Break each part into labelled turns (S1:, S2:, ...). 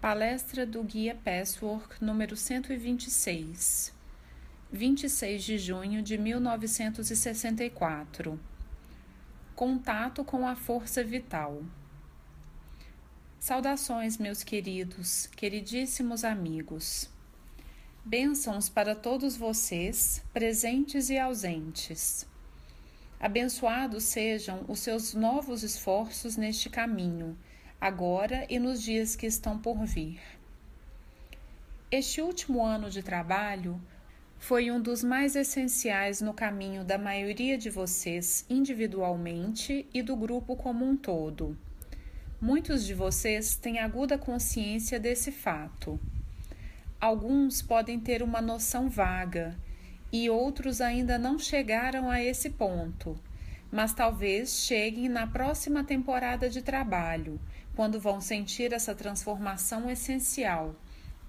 S1: Palestra do Guia Passwork número 126, 26 de junho de 1964. Contato com a força vital. Saudações, meus queridos, queridíssimos amigos. Bênçãos para todos vocês, presentes e ausentes. Abençoados sejam os seus novos esforços neste caminho agora e nos dias que estão por vir. Este último ano de trabalho foi um dos mais essenciais no caminho da maioria de vocês individualmente e do grupo como um todo. Muitos de vocês têm aguda consciência desse fato. Alguns podem ter uma noção vaga e outros ainda não chegaram a esse ponto, mas talvez cheguem na próxima temporada de trabalho quando vão sentir essa transformação essencial,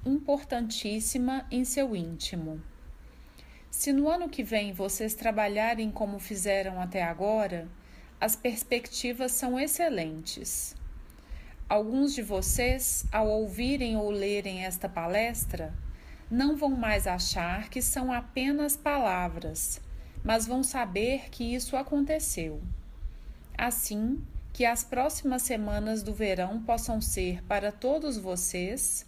S1: importantíssima em seu íntimo. Se no ano que vem vocês trabalharem como fizeram até agora, as perspectivas são excelentes. Alguns de vocês, ao ouvirem ou lerem esta palestra, não vão mais achar que são apenas palavras, mas vão saber que isso aconteceu. Assim, que as próximas semanas do verão possam ser para todos vocês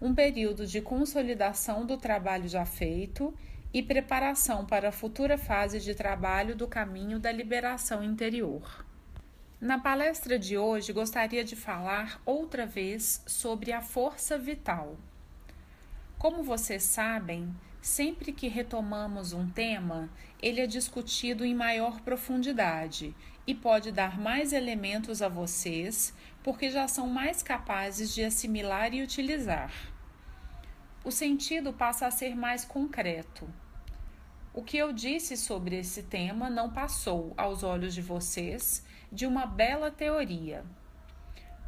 S1: um período de consolidação do trabalho já feito e preparação para a futura fase de trabalho do caminho da liberação interior. Na palestra de hoje, gostaria de falar outra vez sobre a força vital. Como vocês sabem, Sempre que retomamos um tema, ele é discutido em maior profundidade e pode dar mais elementos a vocês, porque já são mais capazes de assimilar e utilizar. O sentido passa a ser mais concreto. O que eu disse sobre esse tema não passou, aos olhos de vocês, de uma bela teoria.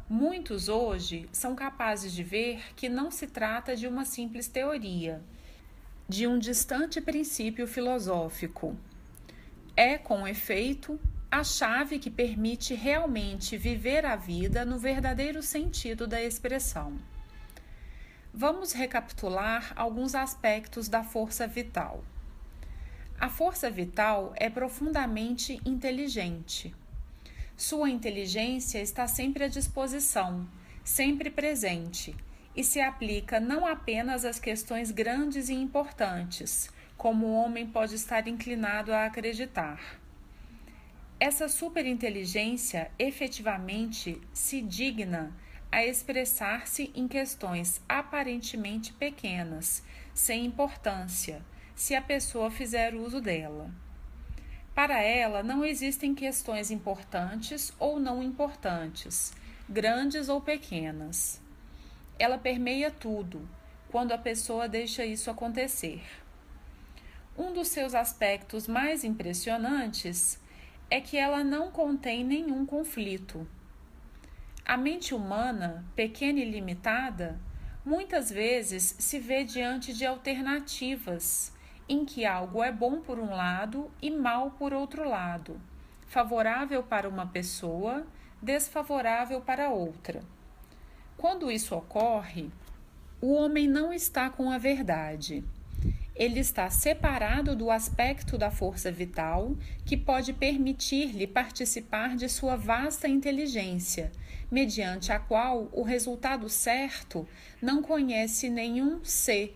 S1: Muitos hoje são capazes de ver que não se trata de uma simples teoria de um distante princípio filosófico. É, com efeito, a chave que permite realmente viver a vida no verdadeiro sentido da expressão. Vamos recapitular alguns aspectos da força vital. A força vital é profundamente inteligente. Sua inteligência está sempre à disposição, sempre presente e se aplica não apenas às questões grandes e importantes, como o homem pode estar inclinado a acreditar. Essa superinteligência efetivamente se digna a expressar-se em questões aparentemente pequenas, sem importância, se a pessoa fizer uso dela. Para ela, não existem questões importantes ou não importantes, grandes ou pequenas ela permeia tudo quando a pessoa deixa isso acontecer. Um dos seus aspectos mais impressionantes é que ela não contém nenhum conflito. A mente humana, pequena e limitada, muitas vezes se vê diante de alternativas em que algo é bom por um lado e mal por outro lado, favorável para uma pessoa, desfavorável para outra. Quando isso ocorre, o homem não está com a verdade. Ele está separado do aspecto da força vital que pode permitir-lhe participar de sua vasta inteligência, mediante a qual o resultado certo não conhece nenhum se,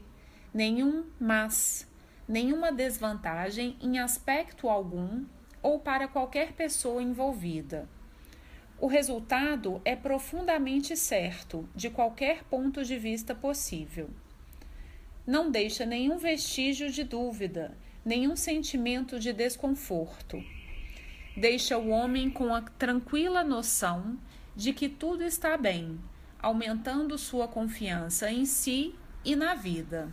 S1: nenhum mas, nenhuma desvantagem em aspecto algum ou para qualquer pessoa envolvida. O resultado é profundamente certo, de qualquer ponto de vista possível. Não deixa nenhum vestígio de dúvida, nenhum sentimento de desconforto. Deixa o homem com a tranquila noção de que tudo está bem, aumentando sua confiança em si e na vida.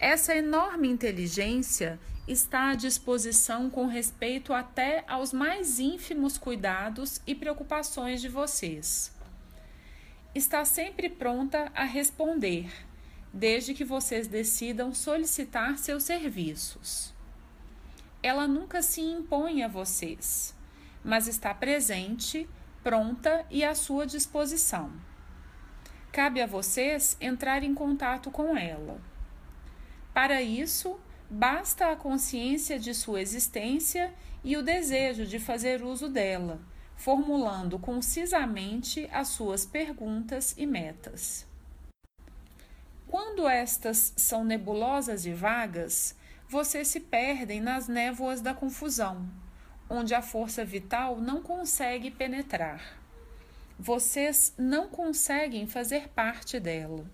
S1: Essa enorme inteligência está à disposição com respeito até aos mais ínfimos cuidados e preocupações de vocês. Está sempre pronta a responder, desde que vocês decidam solicitar seus serviços. Ela nunca se impõe a vocês, mas está presente, pronta e à sua disposição. Cabe a vocês entrar em contato com ela. Para isso, basta a consciência de sua existência e o desejo de fazer uso dela, formulando concisamente as suas perguntas e metas. Quando estas são nebulosas e vagas, vocês se perdem nas névoas da confusão, onde a força vital não consegue penetrar. Vocês não conseguem fazer parte dela.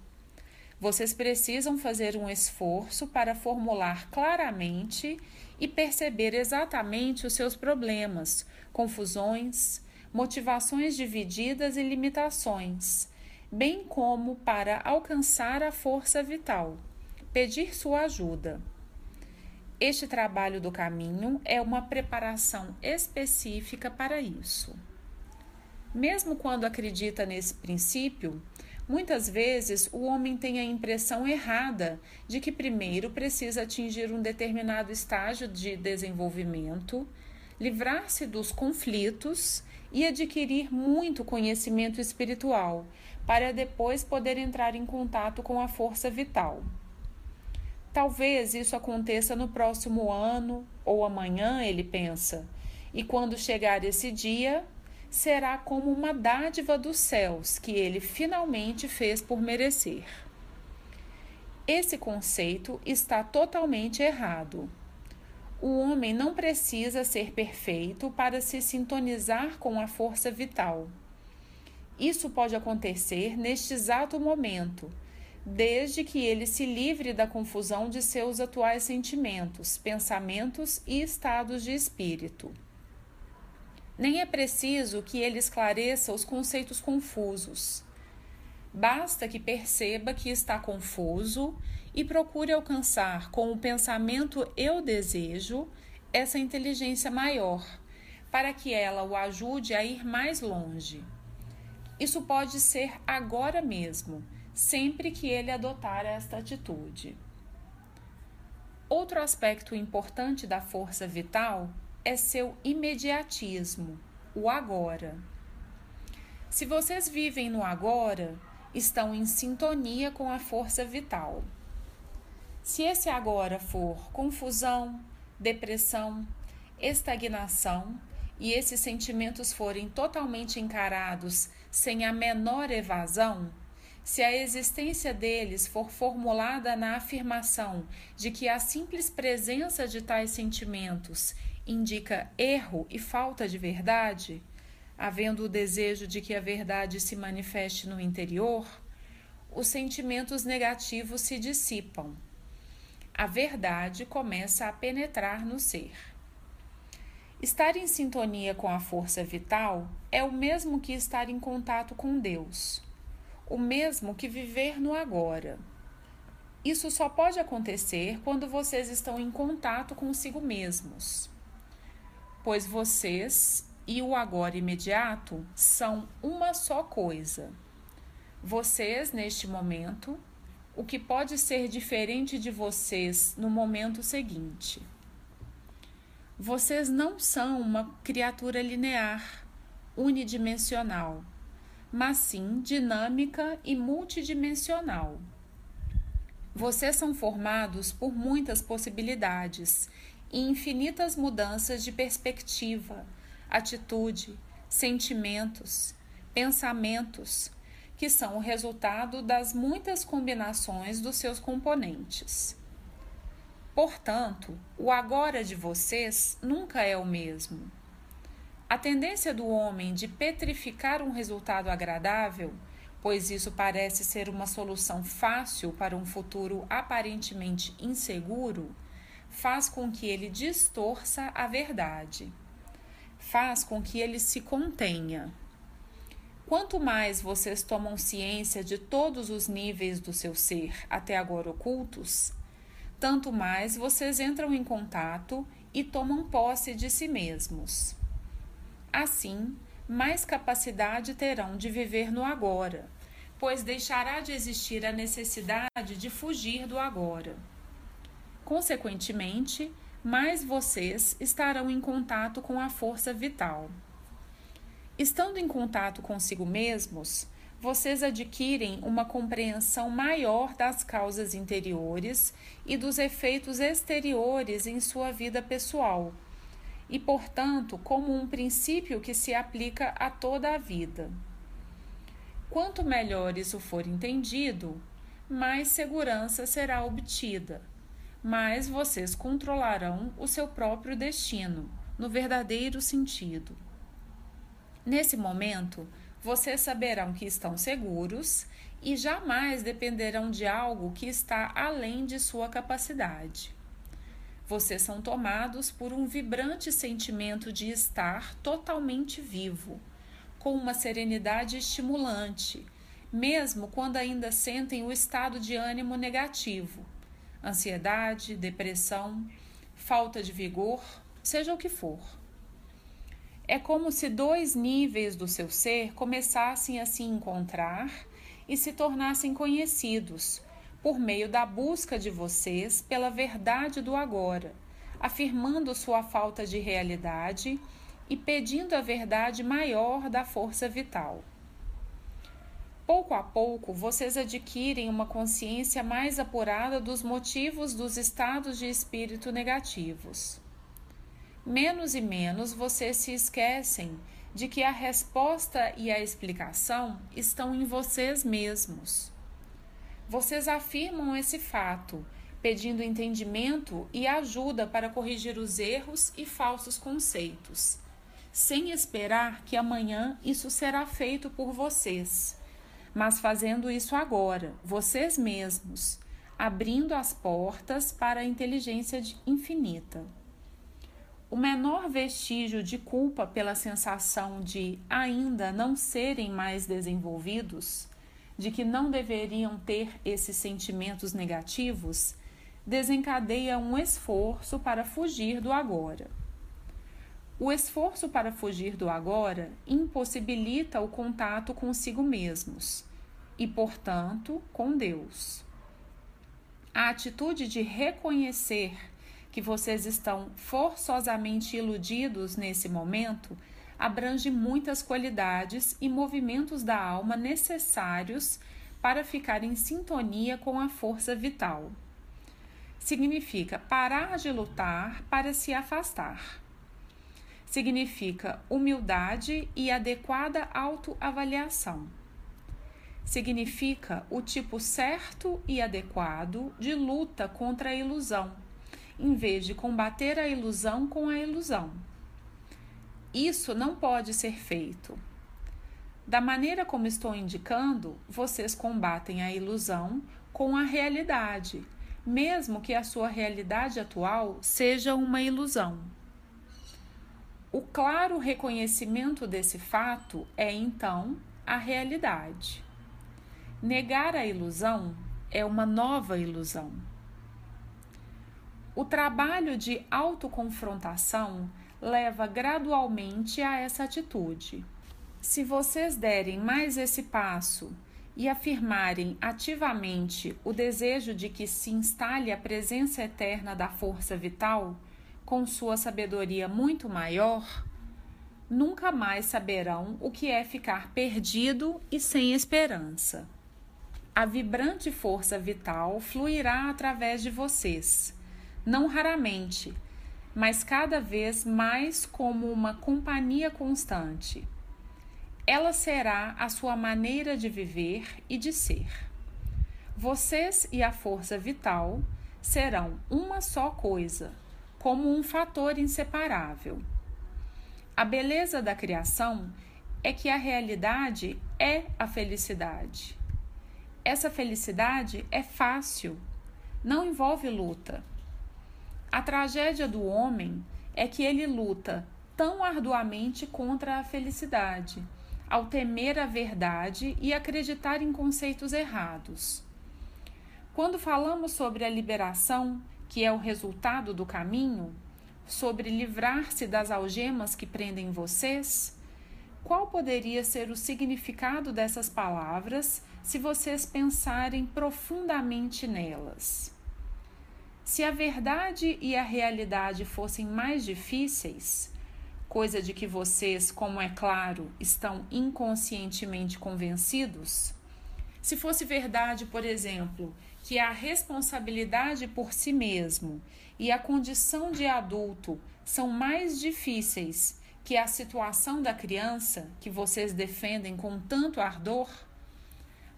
S1: Vocês precisam fazer um esforço para formular claramente e perceber exatamente os seus problemas, confusões, motivações divididas e limitações, bem como para alcançar a força vital, pedir sua ajuda. Este trabalho do caminho é uma preparação específica para isso. Mesmo quando acredita nesse princípio, muitas vezes o homem tem a impressão errada de que primeiro precisa atingir um determinado estágio de desenvolvimento, livrar-se dos conflitos e adquirir muito conhecimento espiritual, para depois poder entrar em contato com a força vital. Talvez isso aconteça no próximo ano ou amanhã, ele pensa. E quando chegar esse dia, será como uma dádiva dos céus que ele finalmente fez por merecer. Esse conceito está totalmente errado. O homem não precisa ser perfeito para se sintonizar com a força vital. Isso pode acontecer neste exato momento desde que ele se livre da confusão de seus atuais sentimentos, pensamentos e estados de espírito. Nem é preciso que ele esclareça os conceitos confusos. Basta que perceba que está confuso e procure alcançar com o pensamento eu desejo essa inteligência maior, para que ela o ajude a ir mais longe. Isso pode ser agora mesmo sempre que ele adotar esta atitude. Outro aspecto importante da força vital é seu imediatismo, o agora. Se vocês vivem no agora, estão em sintonia com a força vital. Se esse agora for confusão, depressão, estagnação e esses sentimentos forem totalmente encarados sem a menor evasão, se a existência deles for formulada na afirmação de que a simples presença de tais sentimentos indica erro e falta de verdade, havendo o desejo de que a verdade se manifeste no interior, os sentimentos negativos se dissipam. A verdade começa a penetrar no ser. Estar em sintonia com a força vital é o mesmo que estar em contato com Deus o mesmo que viver no agora. Isso só pode acontecer quando vocês estão em contato consigo mesmos, pois vocês e o agora imediato são uma só coisa. Vocês, neste momento, o que pode ser diferente de vocês no momento seguinte. Vocês não são uma criatura linear, unidimensional mas sim dinâmica e multidimensional. Vocês são formados por muitas possibilidades e infinitas mudanças de perspectiva, atitude, sentimentos, pensamentos, que são o resultado das muitas combinações dos seus componentes. Portanto, o agora de vocês nunca é o mesmo. A tendência do homem de petrificar um resultado agradável, pois isso parece ser uma solução fácil para um futuro aparentemente inseguro, faz com que ele distorça a verdade. Faz com que ele se contenha. Quanto mais vocês tomam ciência de todos os níveis do seu ser até agora ocultos, tanto mais vocês entram em contato e tomam posse de si mesmos. Assim, mais capacidade terão de viver no agora, pois deixará de existir a necessidade de fugir do agora. Consequentemente, mais vocês estarão em contato com a força vital. Estando em contato consigo mesmos, vocês adquirem uma compreensão maior das causas interiores e dos efeitos exteriores em sua vida pessoal, e, portanto, como um princípio que se aplica a toda a vida. Quanto melhor isso for entendido, mais segurança será obtida, mais vocês controlarão o seu próprio destino, no verdadeiro sentido. Nesse momento, vocês saberão que estão seguros e jamais dependerão de algo que está além de sua capacidade. Vocês são tomados por um vibrante sentimento de estar totalmente vivo, com uma serenidade estimulante, mesmo quando ainda sentem o estado de ânimo negativo, ansiedade, depressão, falta de vigor, seja o que for. É como se dois níveis do seu ser começassem a se encontrar e se tornassem conhecidos por meio da busca de vocês pela verdade do agora, afirmando sua falta de realidade e pedindo a verdade maior da força vital. Pouco a pouco, vocês adquirem uma consciência mais apurada dos motivos dos estados de espírito negativos menos e menos vocês se esquecem de que a resposta e a explicação estão em vocês mesmos. Vocês afirmam esse fato, pedindo entendimento e ajuda para corrigir os erros e falsos conceitos, sem esperar que amanhã isso será feito por vocês, mas fazendo isso agora, vocês mesmos, abrindo as portas para a inteligência infinita. O menor vestígio de culpa pela sensação de ainda não serem mais desenvolvidos, de que não deveriam ter esses sentimentos negativos, desencadeia um esforço para fugir do agora. O esforço para fugir do agora impossibilita o contato consigo mesmos e, portanto, com Deus. A atitude de reconhecer que vocês estão forçosamente iludidos nesse momento abrange muitas qualidades e movimentos da alma necessários para ficar em sintonia com a força vital. Significa parar de lutar para se afastar. Significa humildade e adequada autoavaliação. Significa o tipo certo e adequado de luta contra a ilusão em vez de combater a ilusão com a ilusão. Isso não pode ser feito. Da maneira como estou indicando, vocês combatem a ilusão com a realidade, mesmo que a sua realidade atual seja uma ilusão. O claro reconhecimento desse fato é então a realidade. Negar a ilusão é uma nova ilusão. O trabalho de autoconfrontação leva gradualmente a essa atitude. Se vocês derem mais esse passo e afirmarem ativamente o desejo de que se instale a presença eterna da força vital, com sua sabedoria muito maior, nunca mais saberão o que é ficar perdido e sem esperança. A vibrante força vital fluirá através de vocês não raramente, mas cada vez mais como uma companhia constante. Ela será a sua maneira de viver e de ser. Vocês e a força vital serão uma só coisa, como um fator inseparável. A beleza da criação é que a realidade é a felicidade. Essa felicidade é fácil, não envolve luta a tragédia do homem é que ele luta tão arduamente contra a felicidade, ao temer a verdade e acreditar em conceitos errados. Quando falamos sobre a liberação, que é o resultado do caminho, sobre livrar-se das algemas que prendem vocês, qual poderia ser o significado dessas palavras se vocês pensarem profundamente nelas? Se a verdade e a realidade fossem mais difíceis, coisa de que vocês, como é claro, estão inconscientemente convencidos? Se fosse verdade, por exemplo, que a responsabilidade por si mesmo e a condição de adulto são mais difíceis que a situação da criança que vocês defendem com tanto ardor,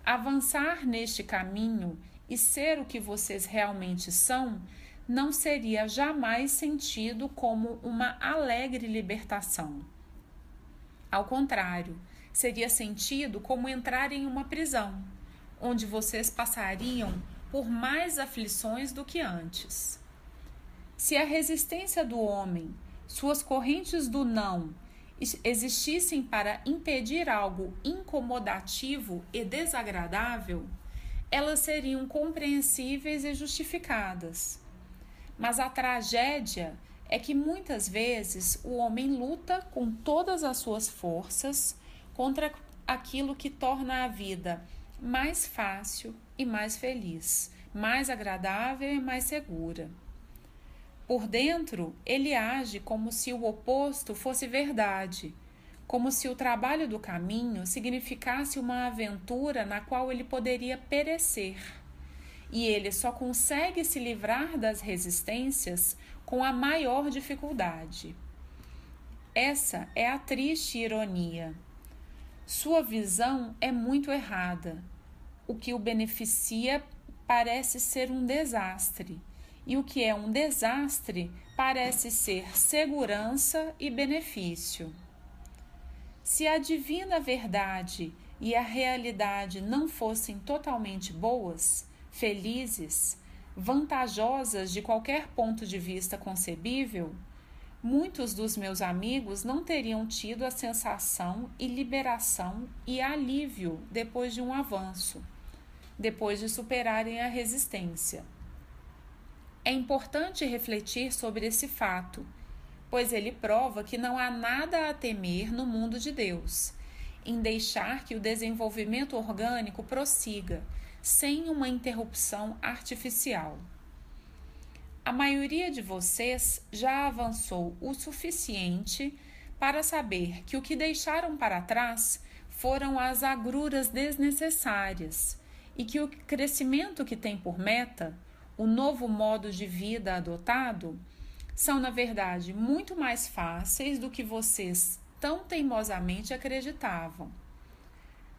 S1: avançar neste caminho e ser o que vocês realmente são não seria jamais sentido como uma alegre libertação. Ao contrário, seria sentido como entrar em uma prisão, onde vocês passariam por mais aflições do que antes. Se a resistência do homem, suas correntes do não, existissem para impedir algo incomodativo e desagradável, elas seriam compreensíveis e justificadas. Mas a tragédia é que muitas vezes o homem luta com todas as suas forças contra aquilo que torna a vida mais fácil e mais feliz, mais agradável e mais segura. Por dentro, ele age como se o oposto fosse verdade, como se o trabalho do caminho significasse uma aventura na qual ele poderia perecer. E ele só consegue se livrar das resistências com a maior dificuldade. Essa é a triste ironia. Sua visão é muito errada. O que o beneficia parece ser um desastre e o que é um desastre parece ser segurança e benefício. Se a divina verdade e a realidade não fossem totalmente boas, felizes, vantajosas de qualquer ponto de vista concebível, muitos dos meus amigos não teriam tido a sensação e liberação e alívio depois de um avanço, depois de superarem a resistência. É importante refletir sobre esse fato, pois ele prova que não há nada a temer no mundo de Deus, em deixar que o desenvolvimento orgânico prossiga, sem uma interrupção artificial. A maioria de vocês já avançou o suficiente para saber que o que deixaram para trás foram as agruras desnecessárias e que o crescimento que tem por meta o novo modo de vida adotado são, na verdade, muito mais fáceis do que vocês tão teimosamente acreditavam.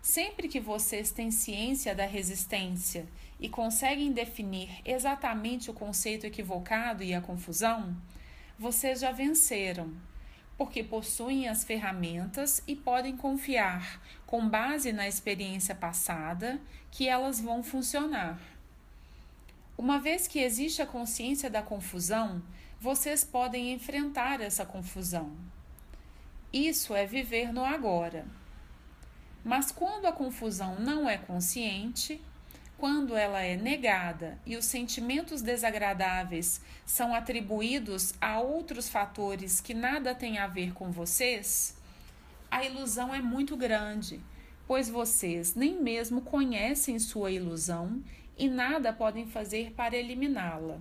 S1: Sempre que vocês têm ciência da resistência e conseguem definir exatamente o conceito equivocado e a confusão, vocês já venceram, porque possuem as ferramentas e podem confiar, com base na experiência passada, que elas vão funcionar. Uma vez que existe a consciência da confusão, vocês podem enfrentar essa confusão. Isso é viver no agora. Mas quando a confusão não é consciente, quando ela é negada e os sentimentos desagradáveis são atribuídos a outros fatores que nada têm a ver com vocês, a ilusão é muito grande, pois vocês nem mesmo conhecem sua ilusão e nada podem fazer para eliminá-la.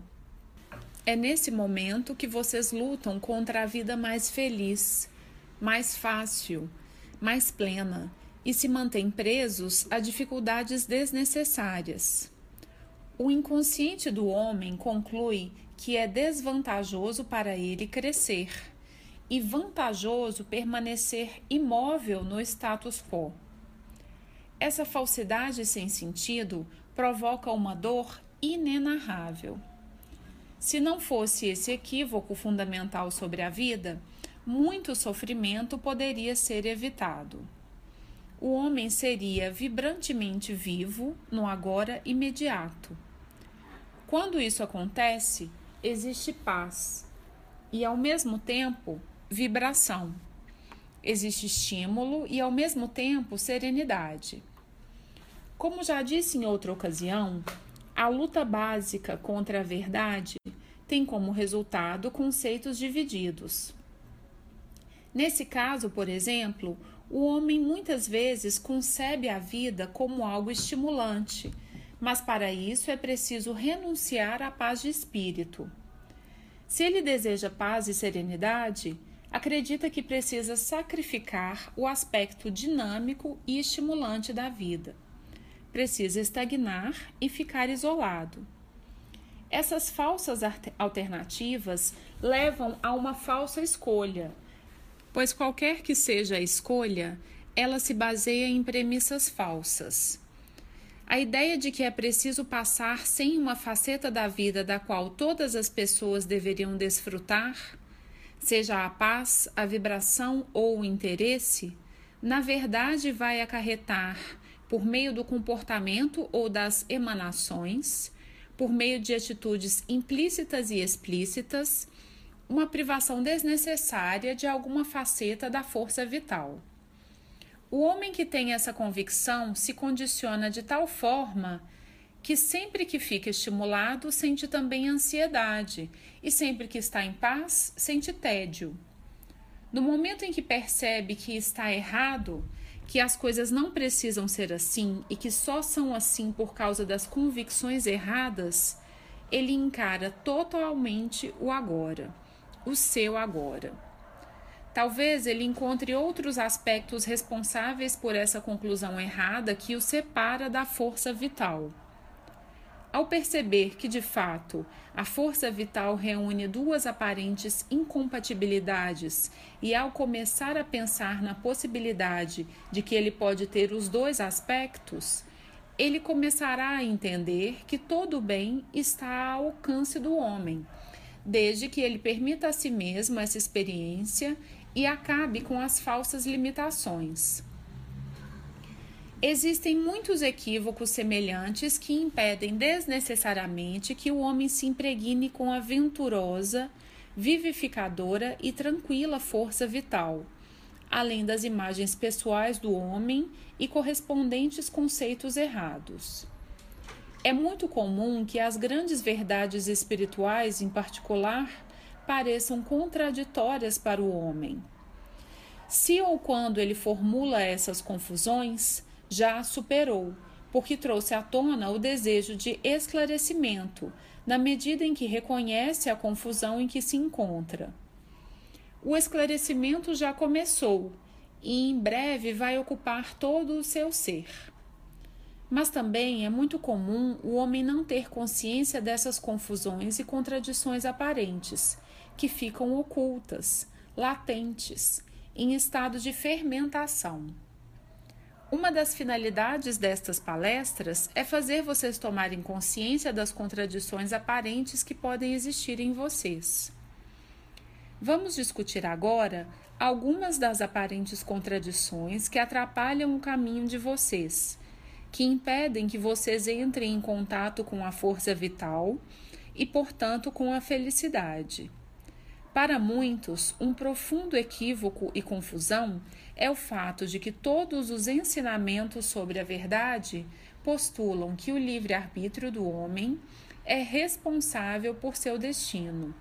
S1: É nesse momento que vocês lutam contra a vida mais feliz, mais fácil, mais plena e se mantêm presos a dificuldades desnecessárias. O inconsciente do homem conclui que é desvantajoso para ele crescer e vantajoso permanecer imóvel no status quo. Essa falsidade sem sentido provoca uma dor inenarrável. Se não fosse esse equívoco fundamental sobre a vida, muito sofrimento poderia ser evitado. O homem seria vibrantemente vivo no agora imediato. Quando isso acontece, existe paz e, ao mesmo tempo, vibração. Existe estímulo e, ao mesmo tempo, serenidade. Como já disse em outra ocasião, a luta básica contra a verdade tem como resultado conceitos divididos. Nesse caso, por exemplo, o homem muitas vezes concebe a vida como algo estimulante, mas para isso é preciso renunciar à paz de espírito. Se ele deseja paz e serenidade, acredita que precisa sacrificar o aspecto dinâmico e estimulante da vida. Precisa estagnar e ficar isolado. Essas falsas alternativas levam a uma falsa escolha, pois qualquer que seja a escolha, ela se baseia em premissas falsas. A ideia de que é preciso passar sem uma faceta da vida da qual todas as pessoas deveriam desfrutar, seja a paz, a vibração ou o interesse, na verdade vai acarretar, por meio do comportamento ou das emanações, por meio de atitudes implícitas e explícitas, uma privação desnecessária de alguma faceta da força vital. O homem que tem essa convicção se condiciona de tal forma que sempre que fica estimulado sente também ansiedade e sempre que está em paz sente tédio. No momento em que percebe que está errado, que as coisas não precisam ser assim e que só são assim por causa das convicções erradas, ele encara totalmente o agora, o seu agora. Talvez ele encontre outros aspectos responsáveis por essa conclusão errada que o separa da força vital. Ao perceber que, de fato, a força vital reúne duas aparentes incompatibilidades e ao começar a pensar na possibilidade de que ele pode ter os dois aspectos, ele começará a entender que todo bem está ao alcance do homem, desde que ele permita a si mesmo essa experiência e acabe com as falsas limitações. Existem muitos equívocos semelhantes que impedem desnecessariamente que o homem se impregne com a venturosa, vivificadora e tranquila força vital, além das imagens pessoais do homem e correspondentes conceitos errados. É muito comum que as grandes verdades espirituais, em particular, pareçam contraditórias para o homem. Se ou quando ele formula essas confusões, já superou, porque trouxe à tona o desejo de esclarecimento, na medida em que reconhece a confusão em que se encontra. O esclarecimento já começou e em breve vai ocupar todo o seu ser. Mas também é muito comum o homem não ter consciência dessas confusões e contradições aparentes que ficam ocultas, latentes, em estado de fermentação. Uma das finalidades destas palestras é fazer vocês tomarem consciência das contradições aparentes que podem existir em vocês. Vamos discutir agora algumas das aparentes contradições que atrapalham o caminho de vocês, que impedem que vocês entrem em contato com a força vital e, portanto, com a felicidade. Para muitos, um profundo equívoco e confusão é o fato de que todos os ensinamentos sobre a verdade postulam que o livre-arbítrio do homem é responsável por seu destino.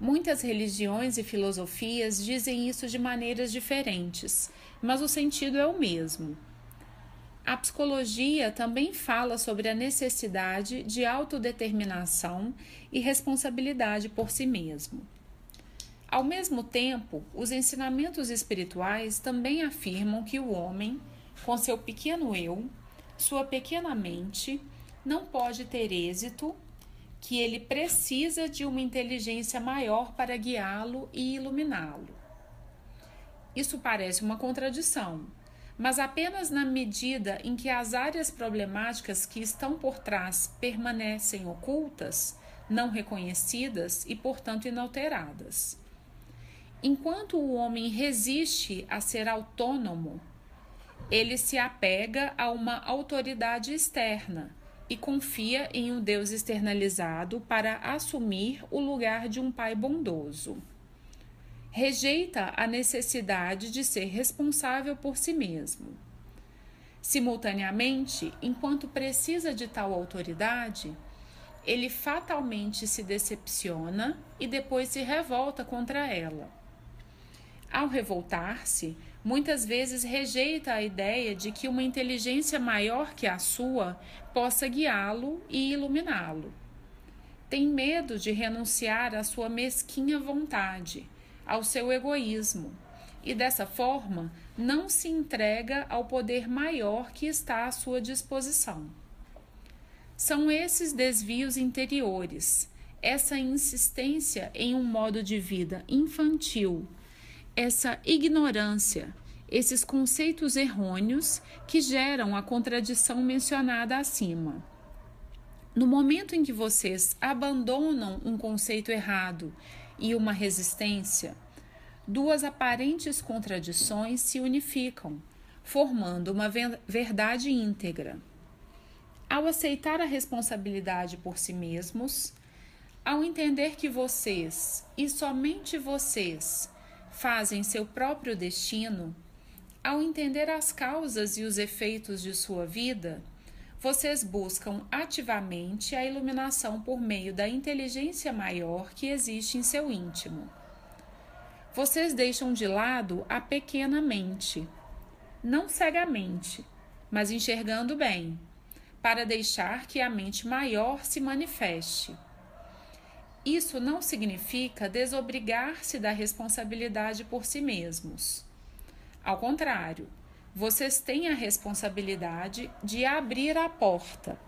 S1: Muitas religiões e filosofias dizem isso de maneiras diferentes, mas o sentido é o mesmo. A psicologia também fala sobre a necessidade de autodeterminação e responsabilidade por si mesmo. Ao mesmo tempo, os ensinamentos espirituais também afirmam que o homem, com seu pequeno eu, sua pequena mente, não pode ter êxito, que ele precisa de uma inteligência maior para guiá-lo e iluminá-lo. Isso parece uma contradição, mas apenas na medida em que as áreas problemáticas que estão por trás permanecem ocultas, não reconhecidas e, portanto, inalteradas. Enquanto o homem resiste a ser autônomo, ele se apega a uma autoridade externa e confia em um Deus externalizado para assumir o lugar de um pai bondoso rejeita a necessidade de ser responsável por si mesmo. Simultaneamente, enquanto precisa de tal autoridade, ele fatalmente se decepciona e depois se revolta contra ela. Ao revoltar-se, muitas vezes rejeita a ideia de que uma inteligência maior que a sua possa guiá-lo e iluminá-lo. Tem medo de renunciar à sua mesquinha vontade ao seu egoísmo e, dessa forma, não se entrega ao poder maior que está à sua disposição. São esses desvios interiores, essa insistência em um modo de vida infantil, essa ignorância, esses conceitos errôneos que geram a contradição mencionada acima. No momento em que vocês abandonam um conceito errado e uma resistência, duas aparentes contradições se unificam, formando uma verdade íntegra. Ao aceitar a responsabilidade por si mesmos, ao entender que vocês e somente vocês fazem seu próprio destino, ao entender as causas e os efeitos de sua vida, vocês buscam ativamente a iluminação por meio da inteligência maior que existe em seu íntimo. Vocês deixam de lado a pequena mente, não cegamente, mas enxergando bem, para deixar que a mente maior se manifeste. Isso não significa desobrigar-se da responsabilidade por si mesmos. Ao contrário, vocês têm a responsabilidade de abrir a porta,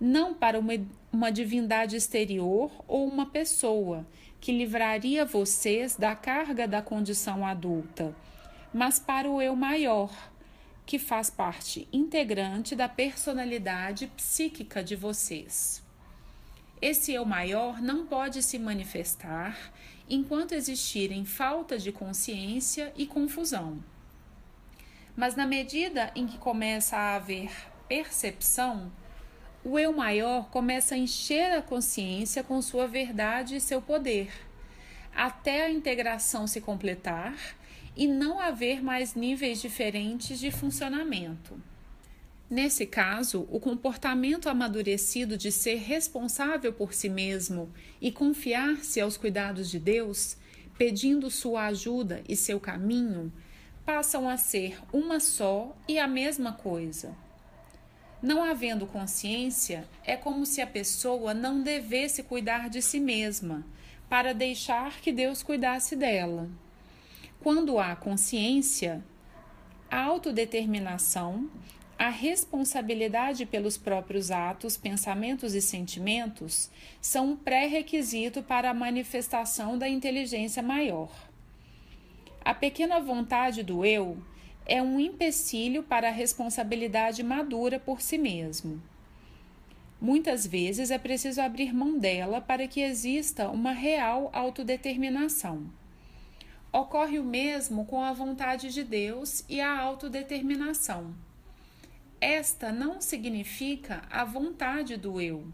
S1: não para uma, uma divindade exterior ou uma pessoa que livraria vocês da carga da condição adulta, mas para o eu maior, que faz parte integrante da personalidade psíquica de vocês. Esse eu maior não pode se manifestar enquanto existirem falta de consciência e confusão. Mas na medida em que começa a haver percepção, o eu maior começa a encher a consciência com sua verdade e seu poder, até a integração se completar e não haver mais níveis diferentes de funcionamento. Nesse caso, o comportamento amadurecido de ser responsável por si mesmo e confiar-se aos cuidados de Deus, pedindo sua ajuda e seu caminho, passam a ser uma só e a mesma coisa. Não havendo consciência, é como se a pessoa não devesse cuidar de si mesma, para deixar que Deus cuidasse dela. Quando há consciência, a autodeterminação, a responsabilidade pelos próprios atos, pensamentos e sentimentos são um pré-requisito para a manifestação da inteligência maior. A pequena vontade do eu é um empecilho para a responsabilidade madura por si mesmo. Muitas vezes é preciso abrir mão dela para que exista uma real autodeterminação. Ocorre o mesmo com a vontade de Deus e a autodeterminação. Esta não significa a vontade do eu.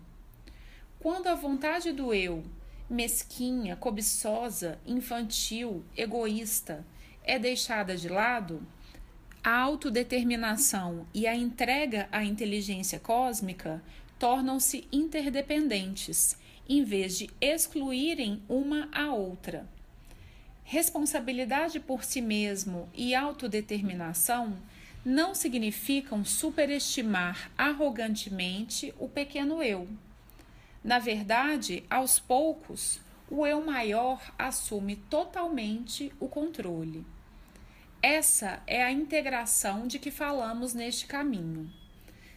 S1: Quando a vontade do eu mesquinha, cobiçosa, infantil, egoísta é deixada de lado, a autodeterminação e a entrega à inteligência cósmica tornam-se interdependentes, em vez de excluírem uma a outra. Responsabilidade por si mesmo e autodeterminação não significam superestimar arrogantemente o pequeno eu. Na verdade, aos poucos, o eu maior assume totalmente o controle. Essa é a integração de que falamos neste caminho.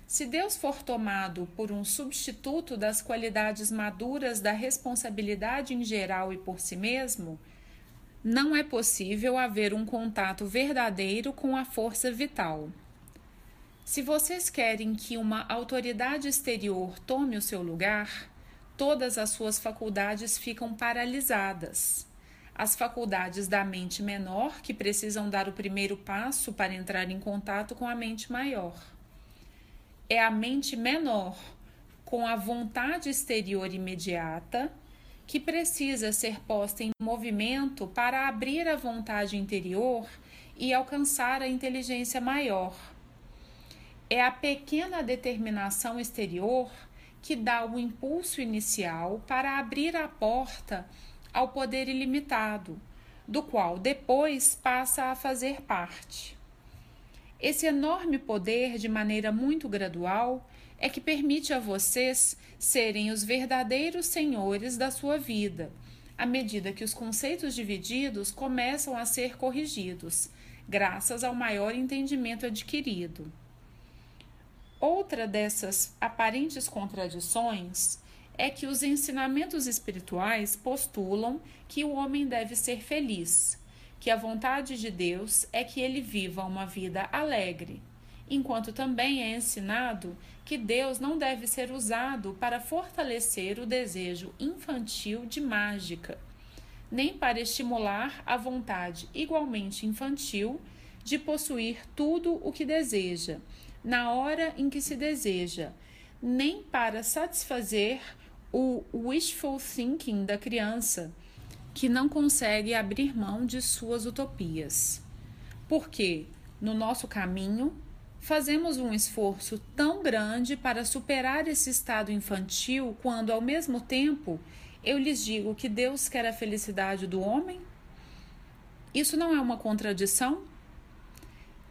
S1: Se Deus for tomado por um substituto das qualidades maduras da responsabilidade em geral e por si mesmo, não é possível haver um contato verdadeiro com a força vital. Se vocês querem que uma autoridade exterior tome o seu lugar, todas as suas faculdades ficam paralisadas. As faculdades da mente menor, que precisam dar o primeiro passo para entrar em contato com a mente maior. É a mente menor, com a vontade exterior imediata, que precisa ser posta em movimento para abrir a vontade interior e alcançar a inteligência maior. É a pequena determinação exterior que dá o impulso inicial para abrir a porta ao poder ilimitado, do qual depois passa a fazer parte. Esse enorme poder, de maneira muito gradual, é que permite a vocês serem os verdadeiros senhores da sua vida, à medida que os conceitos divididos começam a ser corrigidos, graças ao maior entendimento adquirido. Outra dessas aparentes contradições é que os ensinamentos espirituais postulam que o homem deve ser feliz, que a vontade de Deus é que ele viva uma vida alegre, enquanto também é ensinado que Deus não deve ser usado para fortalecer o desejo infantil de mágica, nem para estimular a vontade igualmente infantil de possuir tudo o que deseja, na hora em que se deseja, nem para satisfazer o wishful thinking da criança que não consegue abrir mão de suas utopias. Porque, no nosso caminho, fazemos um esforço tão grande para superar esse estado infantil quando, ao mesmo tempo, eu lhes digo que Deus quer a felicidade do homem? Isso não é uma contradição?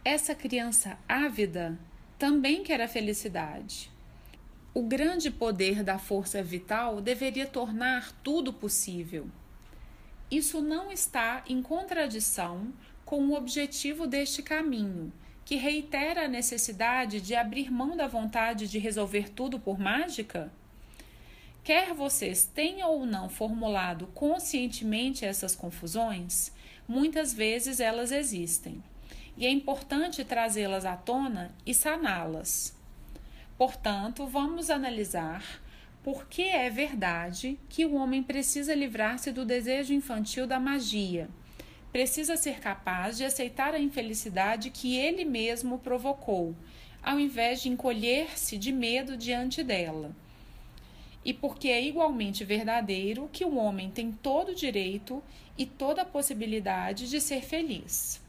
S1: Essa criança ávida também quer a felicidade. O grande poder da força vital deveria tornar tudo possível isso não está em contradição com o objetivo deste caminho, que reitera a necessidade de abrir mão da vontade de resolver tudo por mágica? Quer vocês tenham ou não formulado conscientemente essas confusões, muitas vezes elas existem, e é importante trazê-las à tona e saná-las. Portanto, vamos analisar porque é verdade que o homem precisa livrar-se do desejo infantil da magia. Precisa ser capaz de aceitar a infelicidade que ele mesmo provocou, ao invés de encolher-se de medo diante dela. E porque é igualmente verdadeiro que o homem tem todo o direito e toda a possibilidade de ser feliz.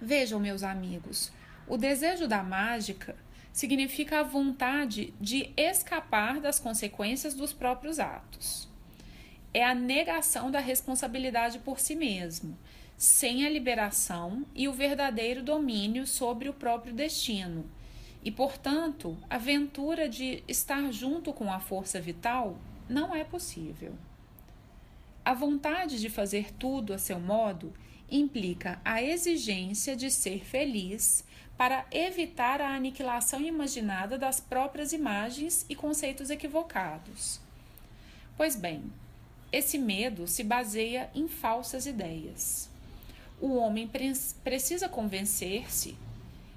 S1: Vejam, meus amigos, o desejo da mágica significa a vontade de escapar das consequências dos próprios atos. É a negação da responsabilidade por si mesmo, sem a liberação e o verdadeiro domínio sobre o próprio destino. E, portanto, a aventura de estar junto com a força vital não é possível. A vontade de fazer tudo a seu modo implica a exigência de ser feliz para evitar a aniquilação imaginada das próprias imagens e conceitos equivocados. Pois bem, esse medo se baseia em falsas ideias. O homem pre precisa convencer-se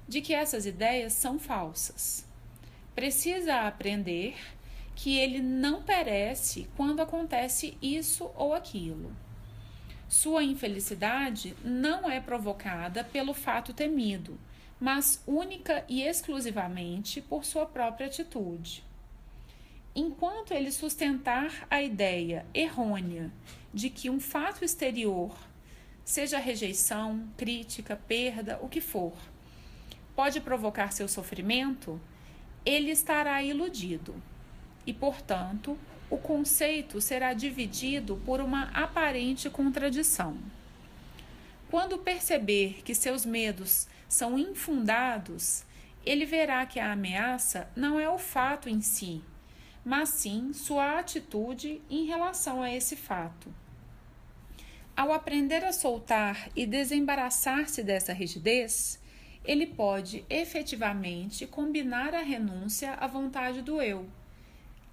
S1: de que essas ideias são falsas. Precisa aprender que ele não perece quando acontece isso ou aquilo. Sua infelicidade não é provocada pelo fato temido, mas única e exclusivamente por sua própria atitude. Enquanto ele sustentar a ideia errônea de que um fato exterior, seja rejeição, crítica, perda, o que for, pode provocar seu sofrimento, ele estará iludido e, portanto, o conceito será dividido por uma aparente contradição. Quando perceber que seus medos são infundados, ele verá que a ameaça não é o fato em si, mas sim sua atitude em relação a esse fato. Ao aprender a soltar e desembaraçar-se dessa rigidez, ele pode efetivamente combinar a renúncia à vontade do eu,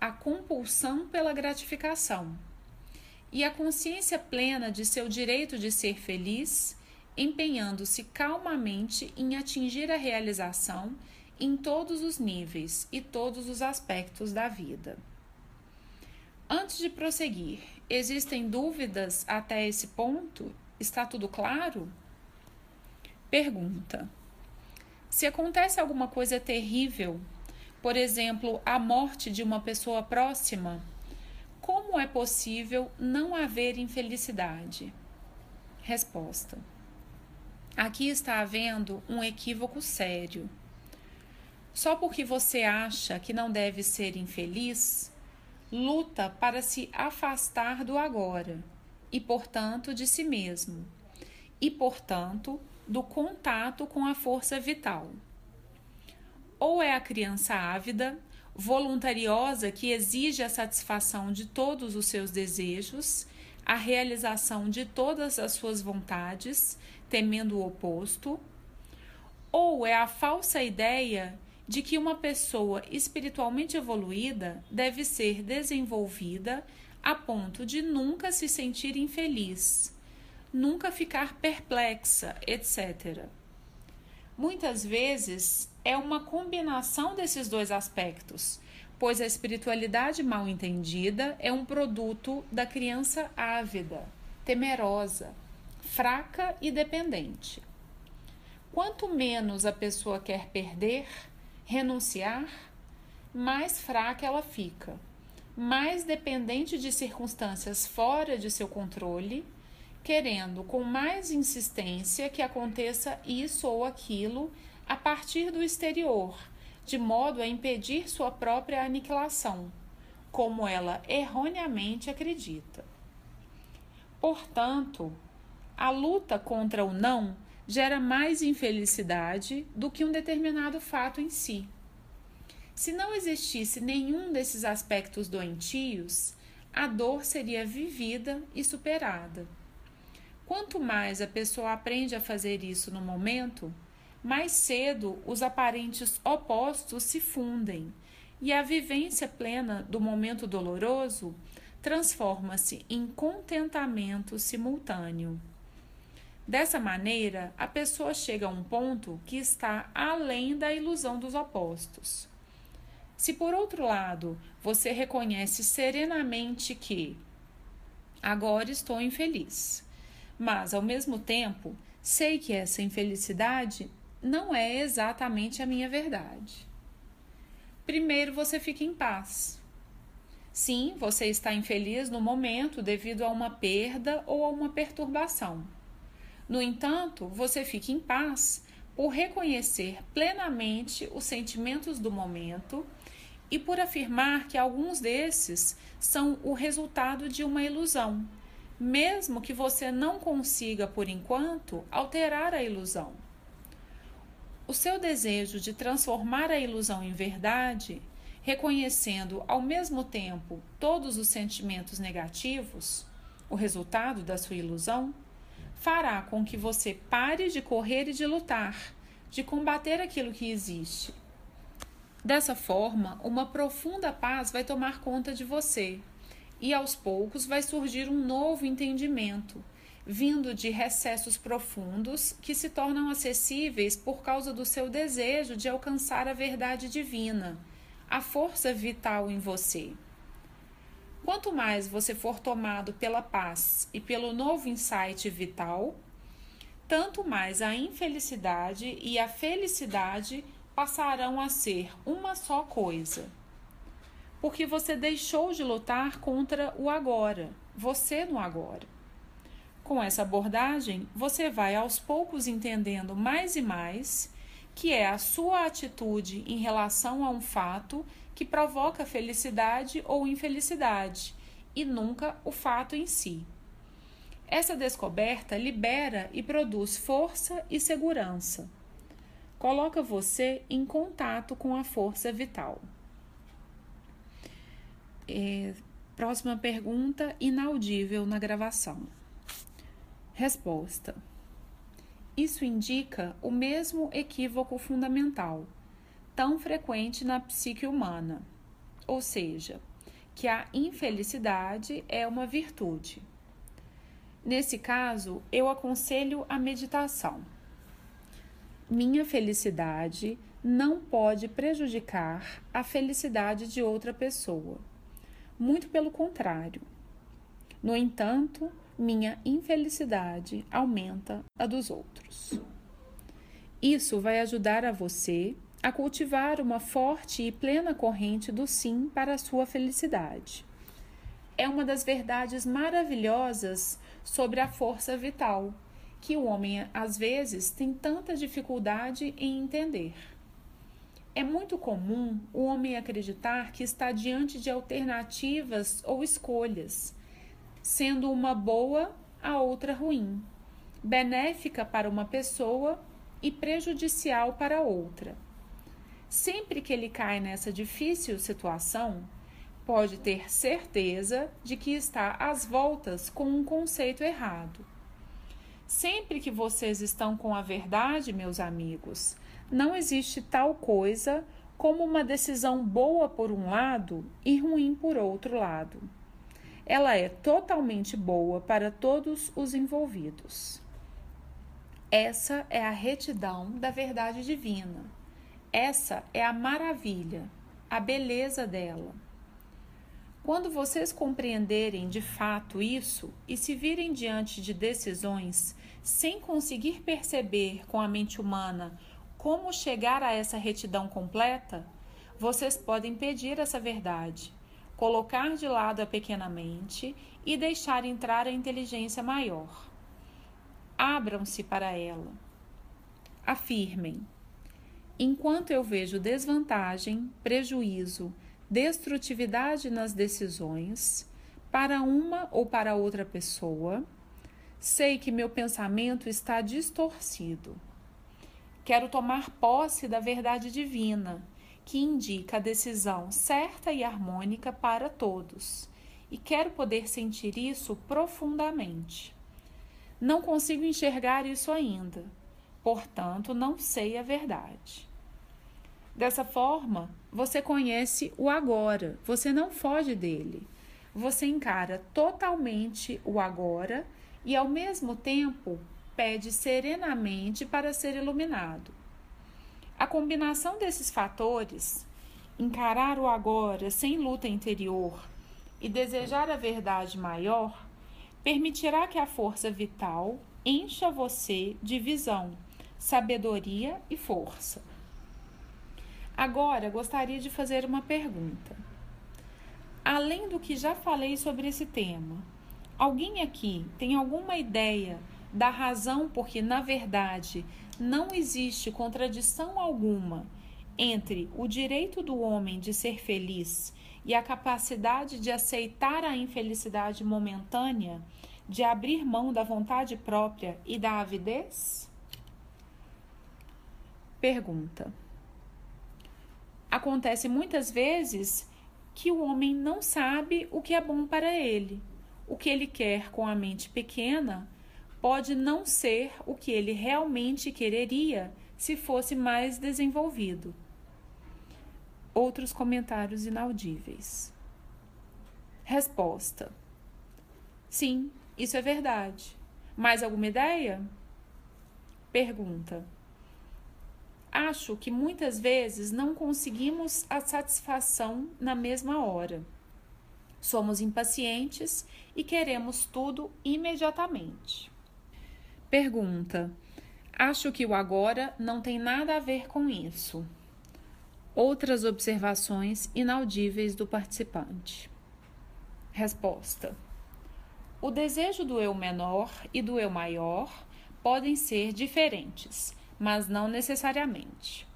S1: a compulsão pela gratificação e a consciência plena de seu direito de ser feliz empenhando-se calmamente em atingir a realização em todos os níveis e todos os aspectos da vida. Antes de prosseguir, existem dúvidas até esse ponto? Está tudo claro? Pergunta: Se acontece alguma coisa terrível, por exemplo, a morte de uma pessoa próxima, como é possível não haver infelicidade? Resposta: Aqui está havendo um equívoco sério. Só porque você acha que não deve ser infeliz, luta para se afastar do agora e, portanto, de si mesmo, e, portanto, do contato com a força vital. Ou é a criança ávida, voluntariosa que exige a satisfação de todos os seus desejos, a realização de todas as suas vontades, temendo o oposto, ou é a falsa ideia de que uma pessoa espiritualmente evoluída deve ser desenvolvida a ponto de nunca se sentir infeliz, nunca ficar perplexa, etc. Muitas vezes é uma combinação desses dois aspectos, pois a espiritualidade mal entendida é um produto da criança ávida, temerosa, fraca e dependente. Quanto menos a pessoa quer perder, renunciar, mais fraca ela fica, mais dependente de circunstâncias fora de seu controle, querendo com mais insistência que aconteça isso ou aquilo a partir do exterior, de modo a impedir sua própria aniquilação, como ela erroneamente acredita. Portanto, a luta contra o não gera mais infelicidade do que um determinado fato em si. Se não existisse nenhum desses aspectos doentios, a dor seria vivida e superada. Quanto mais a pessoa aprende a fazer isso no momento, mais cedo os aparentes opostos se fundem e a vivência plena do momento doloroso transforma-se em contentamento simultâneo. Dessa maneira, a pessoa chega a um ponto que está além da ilusão dos opostos. Se por outro lado você reconhece serenamente que agora estou infeliz, mas ao mesmo tempo sei que essa infelicidade não é exatamente a minha verdade. Primeiro você fica em paz. Sim, você está infeliz no momento devido a uma perda ou a uma perturbação. No entanto, você fica em paz por reconhecer plenamente os sentimentos do momento e por afirmar que alguns desses são o resultado de uma ilusão, mesmo que você não consiga, por enquanto, alterar a ilusão. O seu desejo de transformar a ilusão em verdade, reconhecendo ao mesmo tempo todos os sentimentos negativos, o resultado da sua ilusão, fará com que você pare de correr e de lutar, de combater aquilo que existe. Dessa forma, uma profunda paz vai tomar conta de você, e aos poucos vai surgir um novo entendimento, vindo de recessos profundos que se tornam acessíveis por causa do seu desejo de alcançar a verdade divina, a força vital em você. Quanto mais você for tomado pela paz e pelo novo insight vital, tanto mais a infelicidade e a felicidade passarão a ser uma só coisa. Porque você deixou de lutar contra o agora, você no agora. Com essa abordagem, você vai aos poucos entendendo mais e mais que é a sua atitude em relação a um fato que provoca felicidade ou infelicidade, e nunca o fato em si. Essa descoberta libera e produz força e segurança. Coloca você em contato com a força vital. É, próxima pergunta, inaudível na gravação. Resposta: Isso indica o mesmo equívoco fundamental tão frequente na psique humana, ou seja, que a infelicidade é uma virtude. Nesse caso, eu aconselho a meditação. Minha felicidade não pode prejudicar a felicidade de outra pessoa. Muito pelo contrário. No entanto, minha infelicidade aumenta a dos outros. Isso vai ajudar a você a cultivar uma forte e plena corrente do sim para a sua felicidade. É uma das verdades maravilhosas sobre a força vital, que o homem às vezes tem tanta dificuldade em entender. É muito comum o homem acreditar que está diante de alternativas ou escolhas, sendo uma boa a outra ruim, benéfica para uma pessoa e prejudicial para outra. Sempre que ele cai nessa difícil situação, pode ter certeza de que está às voltas com um conceito errado. Sempre que vocês estão com a verdade, meus amigos, não existe tal coisa como uma decisão boa por um lado e ruim por outro lado. Ela é totalmente boa para todos os envolvidos. Essa é a retidão da verdade divina. Essa é a maravilha, a beleza dela. Quando vocês compreenderem de fato isso e se virem diante de decisões sem conseguir perceber com a mente humana como chegar a essa retidão completa, vocês podem pedir essa verdade, colocar de lado a pequena mente e deixar entrar a inteligência maior. Abram-se para ela. Afirmem: enquanto eu vejo desvantagem, prejuízo, destrutividade nas decisões, para uma ou para outra pessoa, sei que meu pensamento está distorcido. Quero tomar posse da verdade divina, que indica a decisão certa e harmônica para todos, e quero poder sentir isso profundamente. Não consigo enxergar isso ainda, portanto, não sei a verdade. Dessa forma, você conhece o agora, você não foge dele. Você encara totalmente o agora e, ao mesmo tempo, pede serenamente para ser iluminado. A combinação desses fatores, encarar o agora sem luta interior e desejar a verdade maior, permitirá que a força vital encha você de visão, sabedoria e força. Agora gostaria de fazer uma pergunta. Além do que já falei sobre esse tema, alguém aqui tem alguma ideia da razão porque, na verdade, não existe contradição alguma entre o direito do homem de ser feliz e a capacidade de aceitar a infelicidade momentânea, de abrir mão da vontade própria e da avidez? Pergunta. Acontece muitas vezes que o homem não sabe o que é bom para ele. O que ele quer com a mente pequena pode não ser o que ele realmente quereria se fosse mais desenvolvido. Outros comentários inaudíveis. Resposta: Sim, isso é verdade. Mais alguma ideia? Pergunta: Acho que muitas vezes não conseguimos a satisfação na mesma hora. Somos impacientes e queremos tudo imediatamente. Pergunta: Acho que o agora não tem nada a ver com isso. Outras observações inaudíveis do participante. Resposta: O desejo do eu menor e do eu maior podem ser diferentes, mas não necessariamente.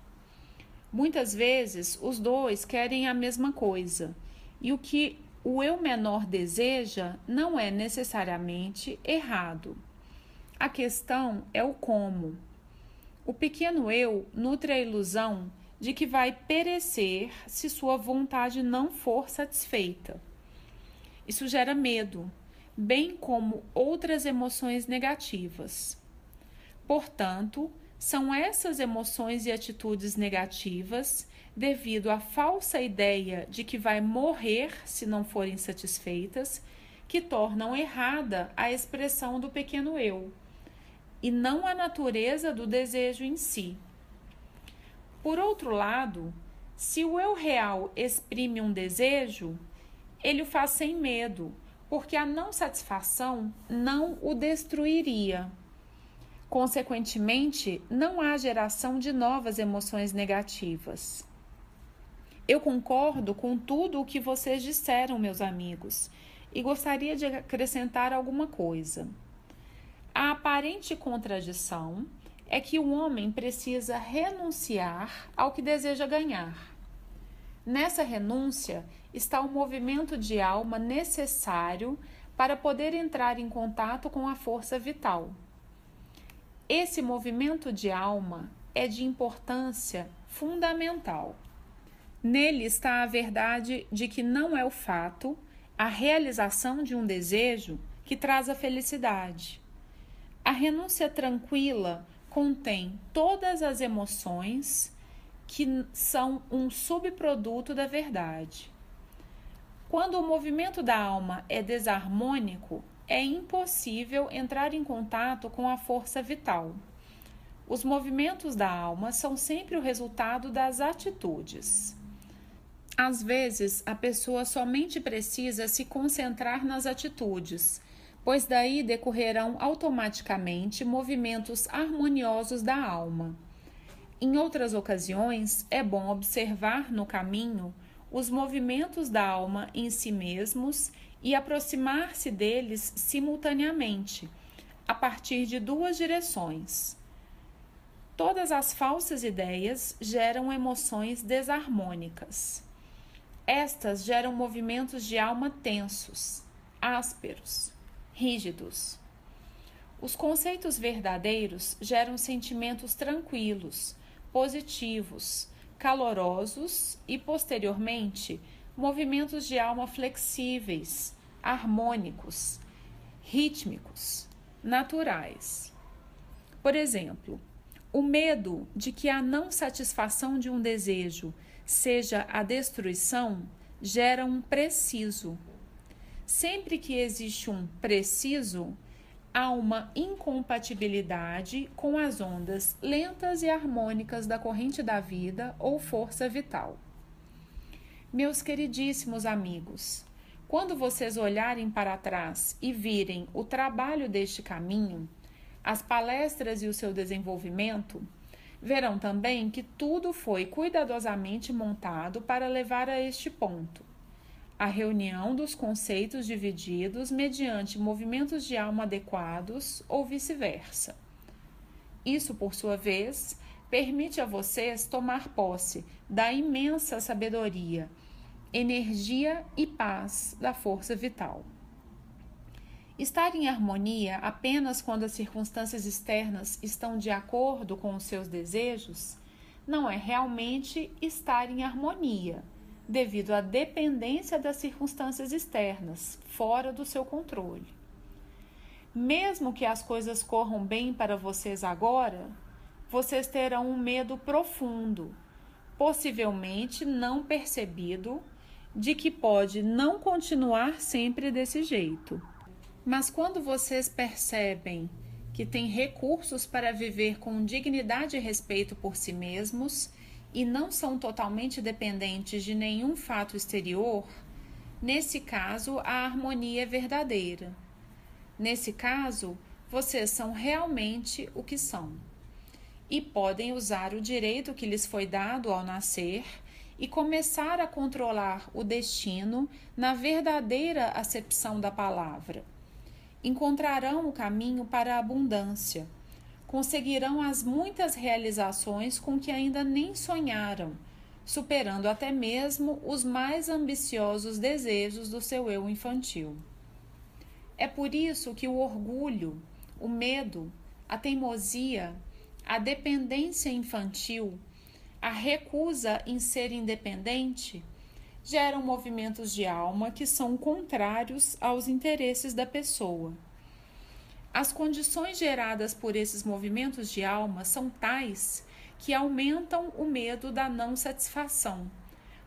S1: Muitas vezes os dois querem a mesma coisa, e o que o eu menor deseja não é necessariamente errado. A questão é o como. O pequeno eu nutre a ilusão de que vai perecer se sua vontade não for satisfeita. Isso gera medo, bem como outras emoções negativas. Portanto, são essas emoções e atitudes negativas, devido à falsa ideia de que vai morrer se não forem satisfeitas, que tornam errada a expressão do pequeno eu e não a natureza do desejo em si. Por outro lado, se o eu real exprime um desejo, ele o faz sem medo, porque a não satisfação não o destruiria. Consequentemente, não há geração de novas emoções negativas. Eu concordo com tudo o que vocês disseram, meus amigos, e gostaria de acrescentar alguma coisa. A aparente contradição é que o homem precisa renunciar ao que deseja ganhar. Nessa renúncia está o movimento de alma necessário para poder entrar em contato com a força vital. Esse movimento de alma é de importância fundamental. Nele está a verdade de que não é o fato, a realização de um desejo que traz a felicidade. A renúncia tranquila contém todas as emoções que são um subproduto da verdade. Quando o movimento da alma é desarmônico, é impossível entrar em contato com a força vital. Os movimentos da alma são sempre o resultado das atitudes. Às vezes, a pessoa somente precisa se concentrar nas atitudes, pois daí decorrerão automaticamente movimentos harmoniosos da alma. Em outras ocasiões, é bom observar no caminho os movimentos da alma em si mesmos e aproximar-se deles simultaneamente, a partir de duas direções. Todas as falsas ideias geram emoções desarmônicas. Estas geram movimentos de alma tensos, ásperos, rígidos. Os conceitos verdadeiros geram sentimentos tranquilos, positivos, calorosos e, posteriormente, movimentos de alma flexíveis, harmônicos, rítmicos, naturais. Por exemplo, o medo de que a não satisfação de um desejo seja a destruição, gera um preciso. Sempre que existe um preciso, há uma incompatibilidade com as ondas lentas e harmônicas da corrente da vida ou força vital. Meus queridíssimos amigos, quando vocês olharem para trás e virem o trabalho deste caminho, as palestras e o seu desenvolvimento, Verão também que tudo foi cuidadosamente montado para levar a este ponto. A reunião dos conceitos divididos mediante movimentos de alma adequados ou vice-versa. Isso, por sua vez, permite a vocês tomar posse da imensa sabedoria, energia e paz da força vital. Estar em harmonia apenas quando as circunstâncias externas estão de acordo com os seus desejos não é realmente estar em harmonia, devido à dependência das circunstâncias externas, fora do seu controle. Mesmo que as coisas corram bem para vocês agora, vocês terão um medo profundo, possivelmente não percebido, de que pode não continuar sempre desse jeito. Mas quando vocês percebem que têm recursos para viver com dignidade e respeito por si mesmos e não são totalmente dependentes de nenhum fato exterior, nesse caso a harmonia é verdadeira. Nesse caso, vocês são realmente o que são e podem usar o direito que lhes foi dado ao nascer e começar a controlar o destino na verdadeira acepção da palavra encontrarão o caminho para a abundância. Conseguirão as muitas realizações com que ainda nem sonharam, superando até mesmo os mais ambiciosos desejos do seu eu infantil. É por isso que o orgulho, o medo, a teimosia, a dependência infantil, a recusa em ser independente geram movimentos de alma que são contrários aos interesses da pessoa. As condições geradas por esses movimentos de alma são tais que aumentam o medo da não satisfação,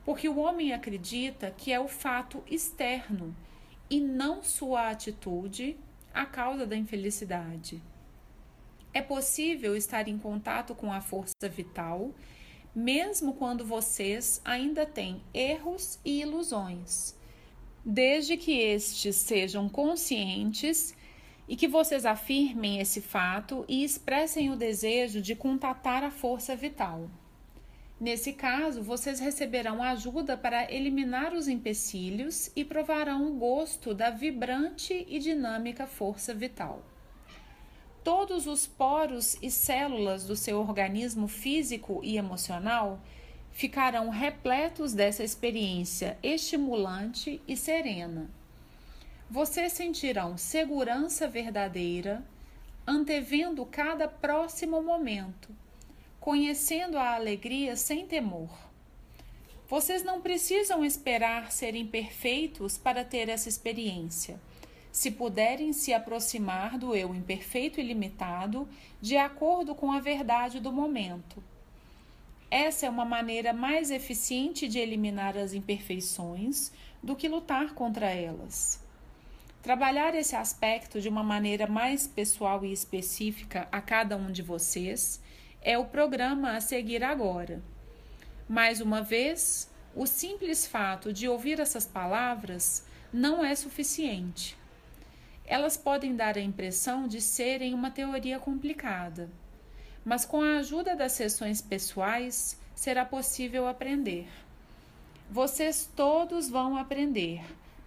S1: porque o homem acredita que é o fato externo e não sua atitude a causa da infelicidade. É possível estar em contato com a força vital mesmo quando vocês ainda têm erros e ilusões, desde que estes sejam conscientes e que vocês afirmem esse fato e expressem o desejo de contatar a força vital. Nesse caso, vocês receberão ajuda para eliminar os empecilhos e provarão o gosto da vibrante e dinâmica força vital todos os poros e células do seu organismo físico e emocional ficarão repletos dessa experiência estimulante e serena. Vocês sentirão segurança verdadeira, antevendo cada próximo momento, conhecendo a alegria sem temor. Vocês não precisam esperar serem perfeitos para ter essa experiência. Se puderem se aproximar do eu imperfeito e limitado, de acordo com a verdade do momento. Essa é uma maneira mais eficiente de eliminar as imperfeições do que lutar contra elas. Trabalhar esse aspecto de uma maneira mais pessoal e específica a cada um de vocês é o programa a seguir agora. Mais uma vez, o simples fato de ouvir essas palavras não é suficiente. Elas podem dar a impressão de serem uma teoria complicada, mas com a ajuda das sessões pessoais será possível aprender. Vocês todos vão aprender,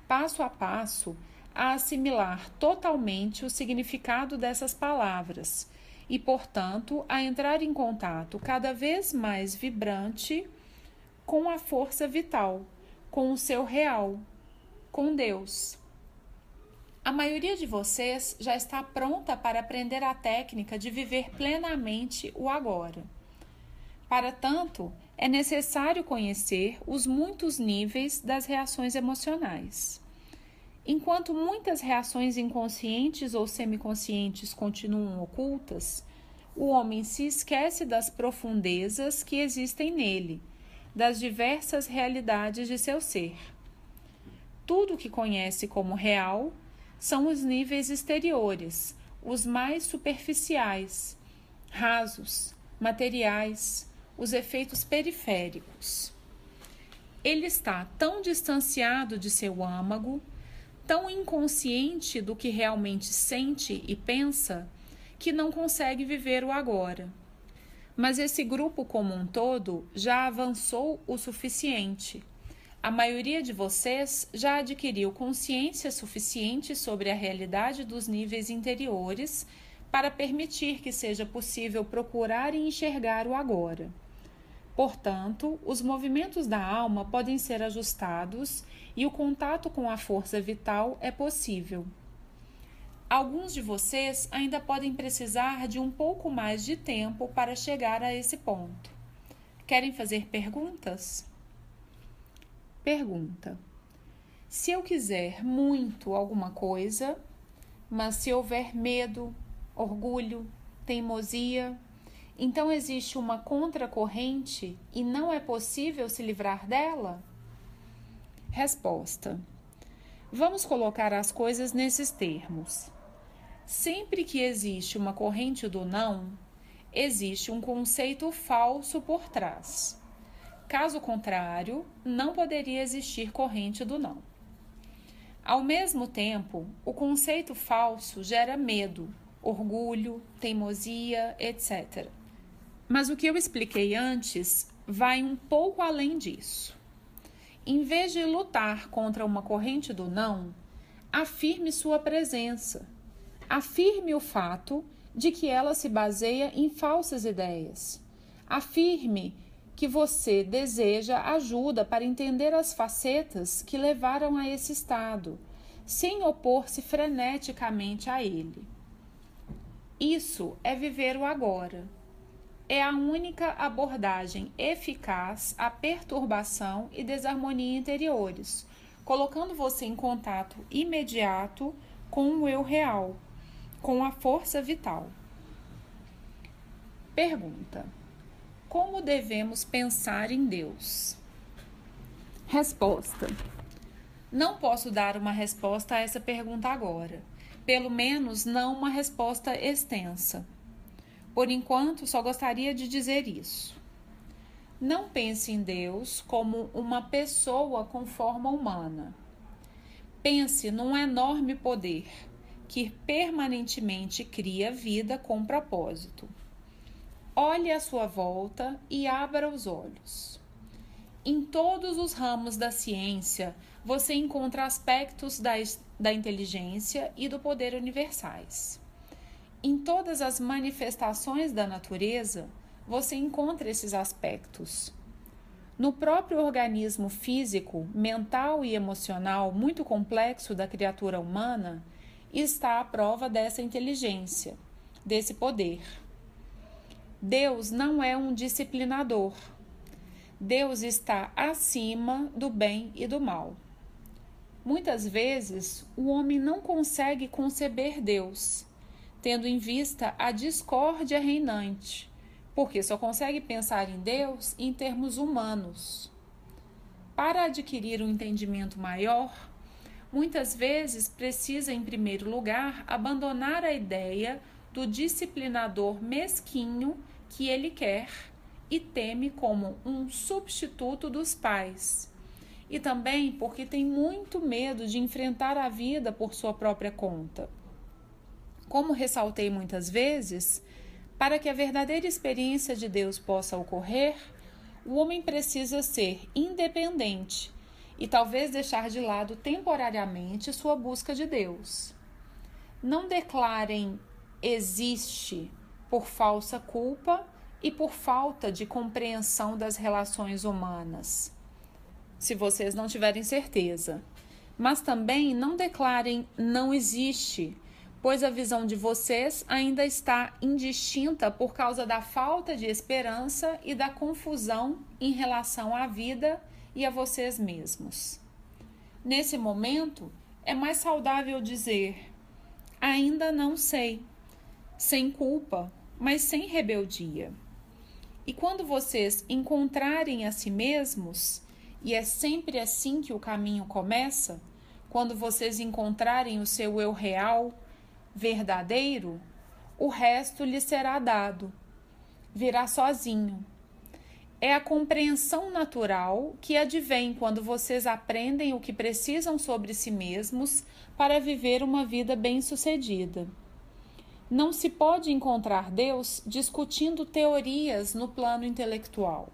S1: passo a passo, a assimilar totalmente o significado dessas palavras e, portanto, a entrar em contato cada vez mais vibrante com a força vital, com o seu real, com Deus. A maioria de vocês já está pronta para aprender a técnica de viver plenamente o agora. Para tanto, é necessário conhecer os muitos níveis das reações emocionais. Enquanto muitas reações inconscientes ou semiconscientes continuam ocultas, o homem se esquece das profundezas que existem nele, das diversas realidades de seu ser. Tudo o que conhece como real são os níveis exteriores, os mais superficiais, rasos, materiais, os efeitos periféricos. Ele está tão distanciado de seu âmago tão inconsciente do que realmente sente e pensa que não consegue viver o agora. Mas esse grupo como um todo já avançou o suficiente. A maioria de vocês já adquiriu consciência suficiente sobre a realidade dos níveis interiores para permitir que seja possível procurar e enxergar o agora. Portanto, os movimentos da alma podem ser ajustados e o contato com a força vital é possível. Alguns de vocês ainda podem precisar de um pouco mais de tempo para chegar a esse ponto. Querem fazer perguntas? Pergunta: Se eu quiser muito alguma coisa, mas se houver medo, orgulho, teimosia, então existe uma contracorrente e não é possível se livrar dela? Resposta: Vamos colocar as coisas nesses termos. Sempre que existe uma corrente do não, existe um conceito falso por trás. Caso contrário, não poderia existir corrente do não. Ao mesmo tempo, o conceito falso gera medo, orgulho, teimosia, etc. Mas o que eu expliquei antes vai um pouco além disso. Em vez de lutar contra uma corrente do não, afirme sua presença. Afirme o fato de que ela se baseia em falsas ideias. Afirme que você deseja ajuda para entender as facetas que levaram a esse estado, sem opor-se freneticamente a ele. Isso é viver o agora é a única abordagem eficaz à perturbação e desarmonia interiores, colocando você em contato imediato com o eu real, com a força vital. Pergunta: Como devemos pensar em Deus? Resposta: Não posso dar uma resposta a essa pergunta agora, pelo menos não uma resposta extensa. Por enquanto, só gostaria de dizer isso. Não pense em Deus como uma pessoa com forma humana. Pense num enorme poder que permanentemente cria vida com propósito. Olhe à sua volta e abra os olhos. Em todos os ramos da ciência, você encontra aspectos da, da inteligência e do poder universais. Em todas as manifestações da natureza, você encontra esses aspectos. No próprio organismo físico, mental e emocional muito complexo da criatura humana está a prova dessa inteligência, desse poder. Deus não é um disciplinador. Deus está acima do bem e do mal. Muitas vezes, o homem não consegue conceber Deus, tendo em vista a discórdia reinante, porque só consegue pensar em Deus em termos humanos. Para adquirir um entendimento maior, muitas vezes precisa, em primeiro lugar, abandonar a ideia do disciplinador mesquinho que ele quer e teme como um substituto dos pais e também porque tem muito medo de enfrentar a vida por sua própria conta. Como ressaltei muitas vezes, para que a verdadeira experiência de Deus possa ocorrer, o homem precisa ser independente e talvez deixar de lado temporariamente sua busca de Deus. Não declarem existe por falsa culpa e por falta de compreensão das relações humanas se vocês não tiverem certeza. Mas também não declarem não existe, pois a visão de vocês ainda está indistinta por causa da falta de esperança e da confusão em relação à vida e a vocês mesmos. Nesse momento, é mais saudável dizer: ainda não sei, sem culpa, mas sem rebeldia. E quando vocês encontrarem a si mesmos, e é sempre assim que o caminho começa? Quando vocês encontrarem o seu eu real, verdadeiro, o resto lhe será dado. Virá sozinho. É a compreensão natural que advém quando vocês aprendem o que precisam sobre si mesmos para viver uma vida bem-sucedida. Não se pode encontrar Deus discutindo teorias no plano intelectual.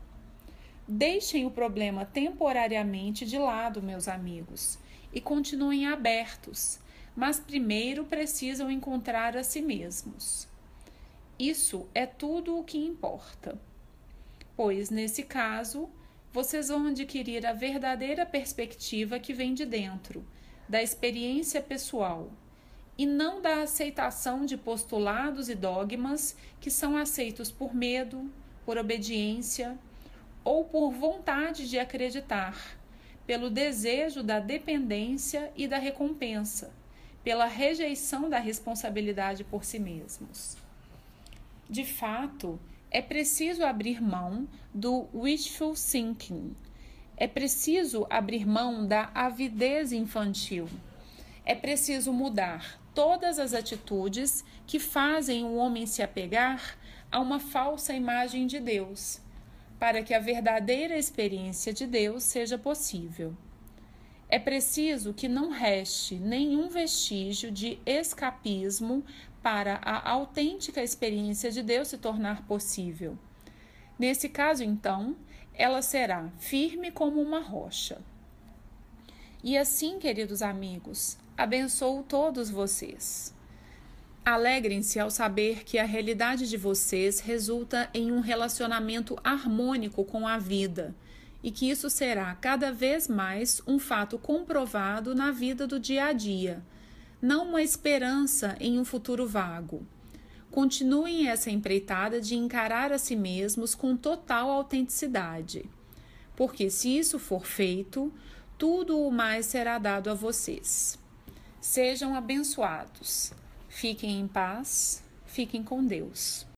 S1: Deixem o problema temporariamente de lado, meus amigos, e continuem abertos, mas primeiro precisam encontrar a si mesmos. Isso é tudo o que importa, pois nesse caso vocês vão adquirir a verdadeira perspectiva que vem de dentro, da experiência pessoal, e não da aceitação de postulados e dogmas que são aceitos por medo, por obediência ou por vontade de acreditar, pelo desejo da dependência e da recompensa, pela rejeição da responsabilidade por si mesmos. De fato, é preciso abrir mão do wishful thinking. É preciso abrir mão da avidez infantil. É preciso mudar todas as atitudes que fazem o homem se apegar a uma falsa imagem de Deus para que a verdadeira experiência de Deus seja possível. É preciso que não reste nenhum vestígio de escapismo para a autêntica experiência de Deus se tornar possível. Nesse caso, então, ela será firme como uma rocha. E assim, queridos amigos, abençoo todos vocês. Alegrem-se ao saber que a realidade de vocês resulta em um relacionamento harmônico com a vida e que isso será cada vez mais um fato comprovado na vida do dia a dia, não uma esperança em um futuro vago. Continuem essa empreitada de encarar a si mesmos com total autenticidade, porque se isso for feito, tudo o mais será dado a vocês. Sejam abençoados. Fiquem em paz, fiquem com Deus.